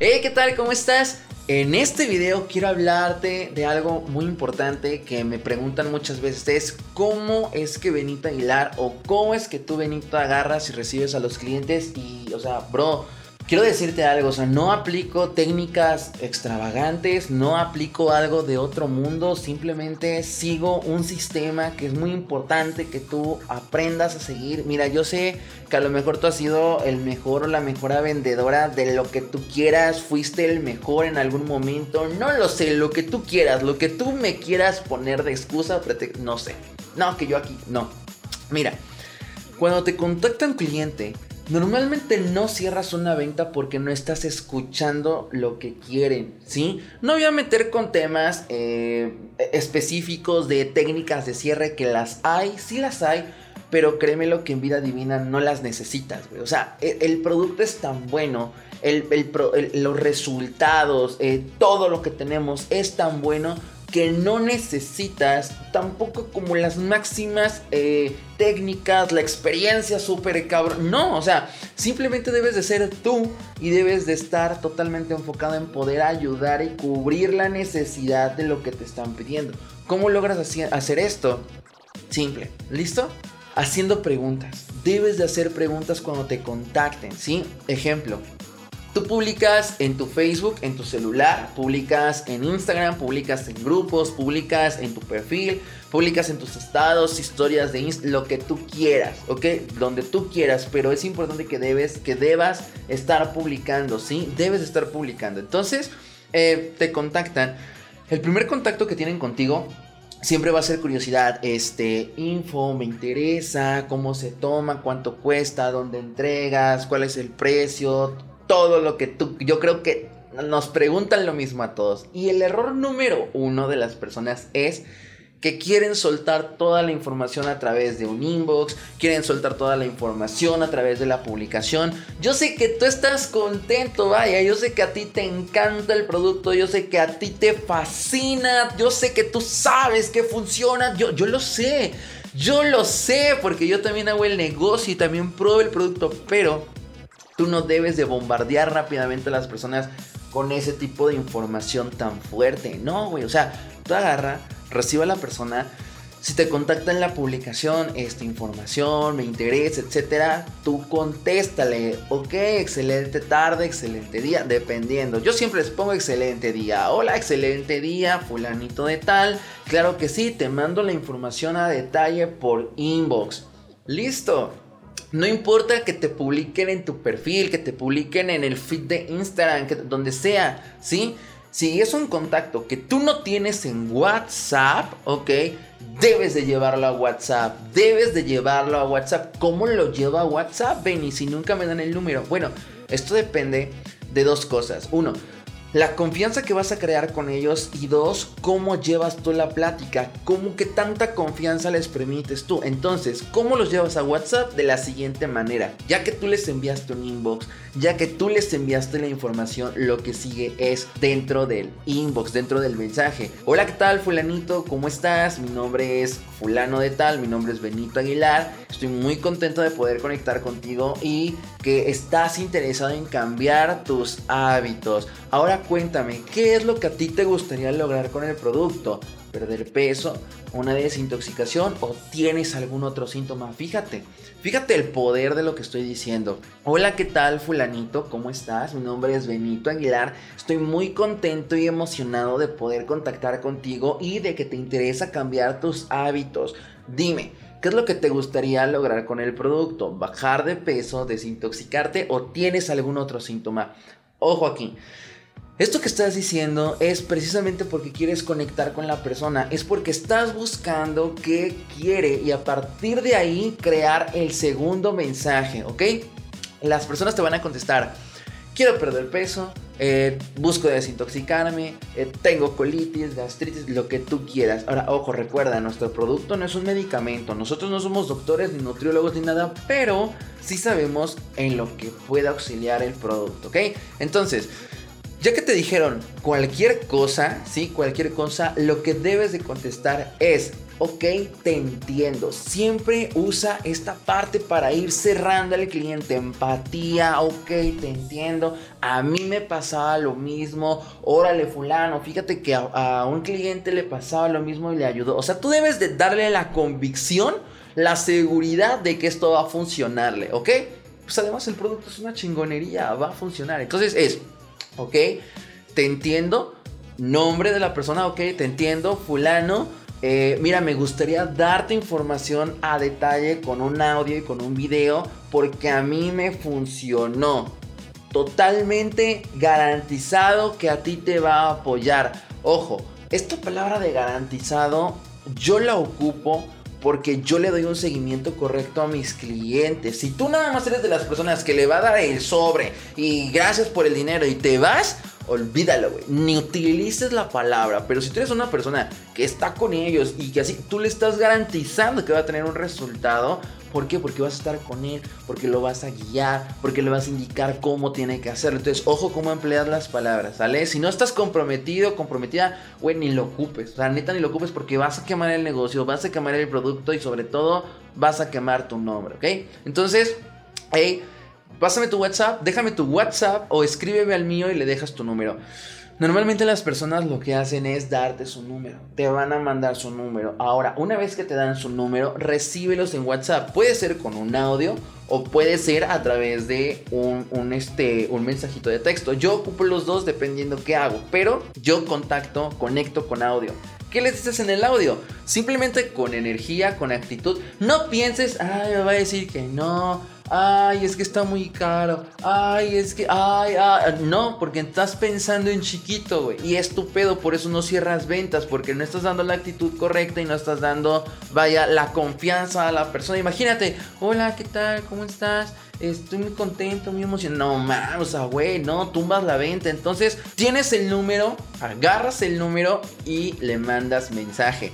Hey, ¿qué tal? ¿Cómo estás? En este video quiero hablarte de algo muy importante que me preguntan muchas veces. Es cómo es que Benito Aguilar o cómo es que tú Benito agarras y recibes a los clientes y, o sea, bro, quiero decirte algo, o sea, no aplico técnicas extravagantes, no aplico algo de otro mundo, simplemente sigo un sistema que es muy importante que tú aprendas a seguir. Mira, yo sé que a lo mejor tú has sido el mejor o la mejor vendedora de lo que tú quieras, fuiste el mejor en algún momento, no lo sé, lo que tú quieras, lo que tú me quieras poner de excusa, no sé. No, que yo aquí, no. Mira, cuando te contacta un cliente, Normalmente no cierras una venta porque no estás escuchando lo que quieren, ¿sí? No voy a meter con temas eh, específicos de técnicas de cierre que las hay, sí las hay, pero créeme lo que en vida divina no las necesitas, güey. O sea, e, el, producto es tan bueno, los resultados, eh, todo lo que tenemos es tan bueno que no necesitas tampoco como las máximas eh, técnicas, la experiencia súper cabrón. No, o sea, simplemente debes de ser tú y debes de estar totalmente enfocado en poder ayudar y cubrir la necesidad de lo que te están pidiendo. ¿Cómo logras hacer esto? Simple, ¿listo? Haciendo preguntas. Debes de hacer preguntas cuando te contacten, ¿sí? Ejemplo, Tú publicas en tu Facebook, en tu celular, publicas en Instagram, publicas en grupos, publicas en tu perfil, publicas en tus estados, historias de Instagram, lo que tú quieras, ¿ok? Donde tú quieras, pero es importante que debes, que debas estar publicando, ¿sí? Debes estar publicando. Entonces, eh, te contactan. El primer contacto que tienen contigo siempre va a ser curiosidad, este, info, me interesa, cómo se toma, cuánto cuesta, dónde entregas, cuál es el precio, todo lo que tú, yo creo que nos preguntan lo mismo a todos. Y el error número uno de las personas es que quieren soltar toda la información a través de un inbox, quieren soltar toda la información a través de la publicación. Yo sé que tú estás contento, vaya, yo sé que a ti te encanta el producto, yo sé que a ti te fascina, yo sé que tú sabes que funciona, yo, yo lo sé, yo lo sé, porque yo también hago el negocio y también pruebo el producto, pero Tú no debes de bombardear rápidamente a las personas con ese tipo de información tan fuerte. No, güey. O sea, tú agarra, reciba a la persona. Si te contacta en la publicación esta información, me interesa, etcétera, tú contéstale, ok, excelente tarde, excelente día, dependiendo. Yo siempre les pongo excelente día. Hola, excelente día, fulanito de tal. Claro que sí, te mando la información a detalle por inbox. Listo. No importa que te publiquen en tu perfil, que te publiquen en el feed de Instagram, que, donde sea, ¿sí? Si es un contacto que tú no tienes en WhatsApp, ¿ok? Debes de llevarlo a WhatsApp, debes de llevarlo a WhatsApp. ¿Cómo lo llevo a WhatsApp, Benny? Si nunca me dan el número. Bueno, esto depende de dos cosas. Uno, la confianza que vas a crear con ellos y dos, cómo llevas tú la plática, cómo que tanta confianza les permites tú. Entonces, ¿cómo los llevas a WhatsApp? De la siguiente manera, ya que tú les enviaste un inbox, ya que tú les enviaste la información, lo que sigue es dentro del inbox, dentro del mensaje. Hola, ¿qué tal fulanito? ¿Cómo estás? Mi nombre es fulano de tal, mi nombre es Benito Aguilar, estoy muy contento de poder conectar contigo y que estás interesado en cambiar tus hábitos. Ahora cuéntame, ¿qué es lo que a ti te gustaría lograr con el producto? ¿Perder peso? ¿Una desintoxicación? ¿O tienes algún otro síntoma? Fíjate, fíjate el poder de lo que estoy diciendo. Hola, ¿qué tal fulanito? ¿Cómo estás? Mi nombre es Benito Aguilar. Estoy muy contento y emocionado de poder contactar contigo y de que te interesa cambiar tus hábitos. Dime, ¿Qué es lo que te gustaría lograr con el producto? ¿Bajar de peso, desintoxicarte o tienes algún otro síntoma? Ojo aquí. Esto que estás diciendo es precisamente porque quieres conectar con la persona, es porque estás buscando qué quiere y a partir de ahí crear el segundo mensaje, ¿ok? Las personas te van a contestar, quiero perder peso, eh, busco desintoxicarme, eh, tengo colitis, gastritis, lo que tú quieras. Ahora, ojo, recuerda, nuestro producto no es un medicamento, nosotros no somos doctores ni nutriólogos ni nada, pero sí sabemos en lo que puede auxiliar el producto, ¿ok? Entonces, ya que te dijeron cualquier cosa, ¿sí? Cualquier cosa, lo que debes de contestar es, ok, te entiendo. Siempre usa esta parte para ir cerrando al cliente. Empatía, ok, te entiendo. A mí me pasaba lo mismo. Órale, fulano, fíjate que a, un cliente le pasaba lo mismo y le ayudó. O sea, tú debes de darle la convicción, la seguridad de que esto va a funcionarle, ¿ok? Pues además el producto es una chingonería, va a funcionar. Entonces es, ok, te entiendo. Nombre de la persona, ok, te entiendo, fulano eh, mira, me gustaría darte información a detalle con un audio y con un video porque a mí me funcionó. Totalmente garantizado que a ti te va a apoyar. Ojo, esta palabra de garantizado yo la ocupo porque yo le doy un seguimiento correcto a mis clientes. Si tú nada más eres de las personas que le va a dar el sobre y gracias por el dinero y te vas, olvídalo, güey. Ni utilices la palabra. Pero si tú eres una persona que está con ellos y que así tú le estás garantizando que va a tener un resultado, ¿por qué? Porque vas a estar con él, porque lo vas a guiar, porque le vas a indicar cómo tiene que hacerlo. Entonces, ojo cómo emplear las palabras, ¿sale? Si no estás comprometido, comprometida, güey, ni lo ocupes. O sea, neta, ni lo ocupes porque vas a quemar el negocio, vas a quemar el producto y sobre todo vas a quemar tu nombre, ¿ok? Entonces, hey pásame tu WhatsApp, déjame tu WhatsApp o escríbeme al mío y le dejas tu número. Normalmente las personas lo que hacen es darte su número. Te van a mandar su número. Ahora, una vez que te dan su número, recíbelos en WhatsApp. Puede ser con un audio o puede ser a través de un, este, un mensajito de texto. Yo ocupo los dos dependiendo qué hago. Pero yo contacto, conecto con audio. ¿Qué les dices en el audio? Simplemente con energía, con actitud. No pienses, ay, me va a decir que no ay, es que está muy caro, ay, es que, ay, ay, no, porque estás pensando en chiquito, güey, y es por eso no cierras ventas, porque no estás dando la actitud correcta y no estás dando, vaya, la confianza a la persona. Imagínate, hola, ¿qué tal? ¿Cómo estás? Estoy muy contento, muy emocionado. No mames, o sea, güey, no, tumbas la venta. Entonces, tienes el número, agarras el número y le mandas mensaje.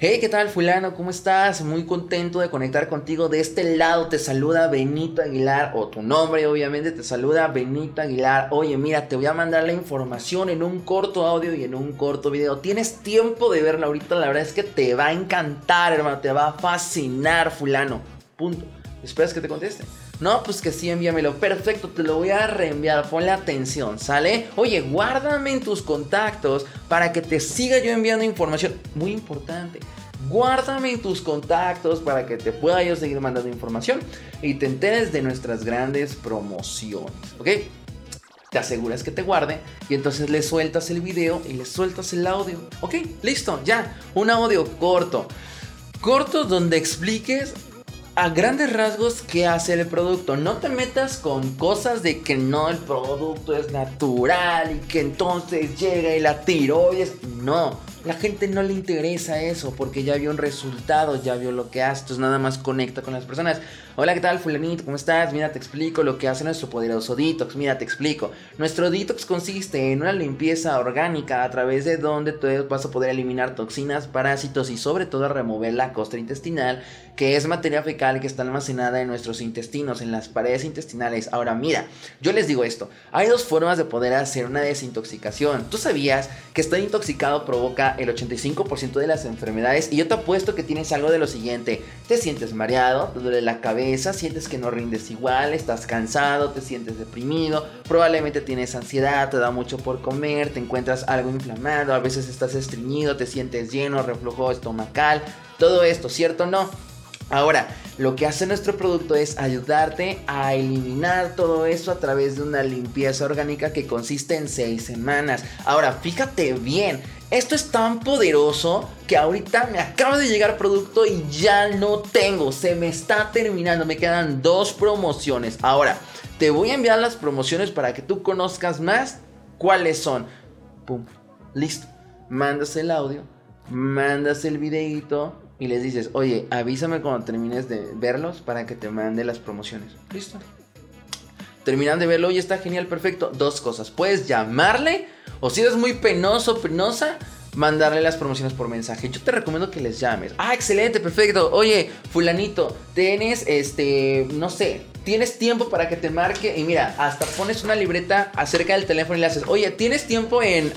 Hey, ¿qué tal fulano? ¿Cómo estás? Muy contento de conectar contigo. De este lado te saluda Benito Aguilar, o tu nombre obviamente te saluda Benito Aguilar. Oye, mira, te voy a mandar la información en un corto audio y en un corto video. Tienes tiempo de verla ahorita, la verdad es que te va a encantar, hermano, te va a fascinar fulano. Punto. ¿Esperas que te conteste? No, pues que sí, envíamelo. Perfecto, te lo voy a reenviar. Ponle atención, ¿sale? Oye, guárdame en tus contactos para que te siga yo enviando información. Muy importante. Guárdame en tus contactos para que te pueda yo seguir mandando información y te enteres de nuestras grandes promociones, ¿ok? Te aseguras que te guarde y entonces le sueltas el video y le sueltas el audio. Ok, listo, ya. Un audio corto. Corto donde expliques a grandes rasgos qué hace el producto. No te metas con cosas de que no, el producto es natural y que entonces llega y la tiroides. No, la gente no le interesa eso porque ya vio un resultado, ya vio lo que hace, entonces nada más conecta con las personas. Hola, ¿qué tal, fulanito? ¿Cómo estás? Mira, te explico lo que hace nuestro poderoso detox. Mira, te explico. Nuestro detox consiste en una limpieza orgánica a través de donde tú vas a poder eliminar toxinas, parásitos y sobre todo remover la costra intestinal, que es materia fecal que está almacenada en nuestros intestinos, en las paredes intestinales. Ahora, mira, yo les digo esto. Hay dos formas de poder hacer una desintoxicación. ¿Tú sabías que estar intoxicado provoca el 85% de las enfermedades? Y yo te apuesto que tienes algo de lo siguiente. Te sientes mareado, te duele la cabeza sientes que no rindes igual, estás cansado, te sientes deprimido, probablemente tienes ansiedad, te da mucho por comer, te encuentras algo inflamado, a veces estás estreñido, te sientes lleno, reflujo estomacal, todo esto, ¿cierto o no? Ahora, lo que hace nuestro producto es ayudarte a eliminar todo eso a través de una limpieza orgánica que consiste en 6 semanas. Ahora, fíjate bien, esto es tan poderoso que ahorita me acaba de llegar producto y ya no tengo. Se me está terminando. Me quedan dos promociones. Ahora, te voy a enviar las promociones para que tú conozcas más cuáles son. Pum. Listo. Mandas el audio. Mandas el videito. Y les dices, oye, avísame cuando termines de verlos para que te mande las promociones. Listo. Terminan de verlo y está genial, perfecto. Dos cosas. Puedes llamarle o si eres muy penoso, penosa, mandarle las promociones por mensaje. Yo te recomiendo que les llames. Ah, excelente, perfecto. Oye, fulanito, tienes este, no sé, tienes tiempo para que te marque y mira, hasta pones una libreta acerca del teléfono y le haces, oye, tienes tiempo en,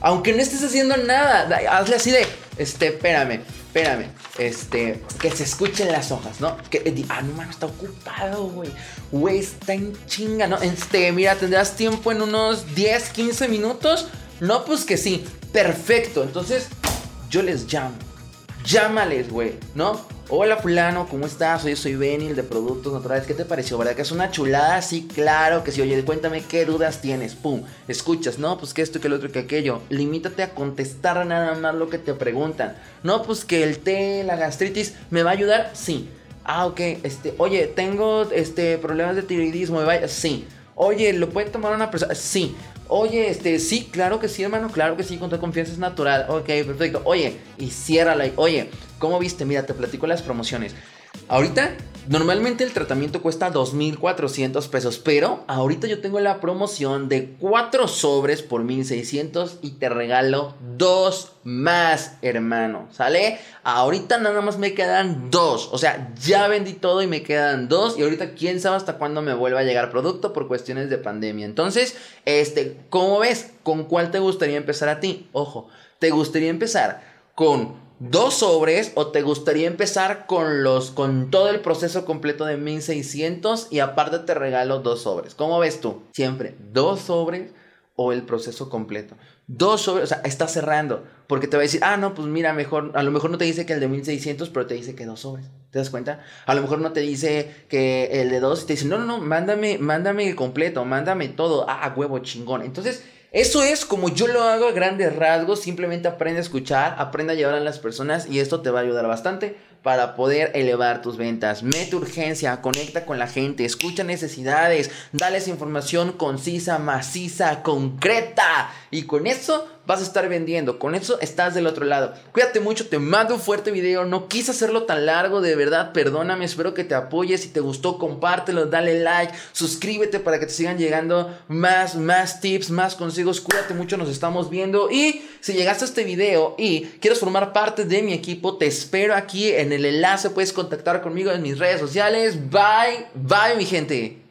aunque no estés haciendo nada, hazle así de, este, espérame, espérame, este, que se escuchen las hojas, ¿no? Que, eh, ah, no, mano, está ocupado, güey. Güey, está en chinga, ¿no? Este, mira, tendrás tiempo en unos 10, 15 minutos. No, pues que sí, perfecto. Entonces, yo les llamo. Llámales, güey, ¿no? Hola fulano, ¿cómo estás? Oye, soy Benil de Productos Naturales. ¿Qué te pareció? ¿Verdad que es una chulada? Sí, claro que sí. Oye, cuéntame qué dudas tienes. Pum, escuchas, no, pues que esto, que el otro, que aquello. Limítate a contestar nada más lo que te preguntan. No, pues que el té, la gastritis, ¿me va a ayudar? Sí. Ah, ok, este, oye, tengo este problemas de tiroidismo, ¿me va Sí. Oye, ¿lo puede tomar una persona? Sí. Oye, este, sí, claro que sí, hermano, claro que sí, con toda confianza es natural. Ok, perfecto. Oye, y ciérrala. Oye, ¿cómo viste? Mira, te platico las promociones. Ahorita, normalmente el tratamiento cuesta 2.400 pesos, pero ahorita yo tengo la promoción de 4 sobres por 1.600 y te regalo 2 más, hermano, ¿sale? Ahorita nada más me quedan 2, o sea, ya vendí todo y me quedan 2 y ahorita quién sabe hasta cuándo me vuelva a llegar producto por cuestiones de pandemia. Entonces, este, ¿cómo ves? ¿Con cuál te gustaría empezar a ti? Ojo, ¿te gustaría empezar con dos sobres o te gustaría empezar con los con todo el proceso completo de 1600 y aparte te regalo dos sobres. ¿Cómo ves tú? Siempre dos sobres o el proceso completo. Dos sobres, o sea, está cerrando, porque te va a decir, "Ah, no, pues mira, mejor a lo mejor no te dice que el de 1600, pero te dice que dos sobres." ¿Te das cuenta? A lo mejor no te dice que el de dos te dice, "No, no, no, mándame mándame el completo, mándame todo." Ah, huevo chingón. Entonces, eso es como yo lo hago a grandes rasgos, simplemente aprende a escuchar, aprende a llevar a las personas y esto te va a ayudar bastante para poder elevar tus ventas. Mete urgencia, conecta con la gente, escucha necesidades, dales información concisa, maciza, concreta. Y con eso vas a estar vendiendo. Con eso estás del otro lado. Cuídate mucho, te mando un fuerte video. No quise hacerlo tan largo, de verdad, perdóname. Espero que te apoyes. Si te gustó, compártelo, dale like, suscríbete para que te sigan llegando más, más tips, más consejos. Cuídate mucho, nos estamos viendo. Y si llegaste a este video y quieres formar parte de mi equipo, te espero aquí en el enlace. Puedes contactar conmigo en mis redes sociales. Bye, bye, mi gente.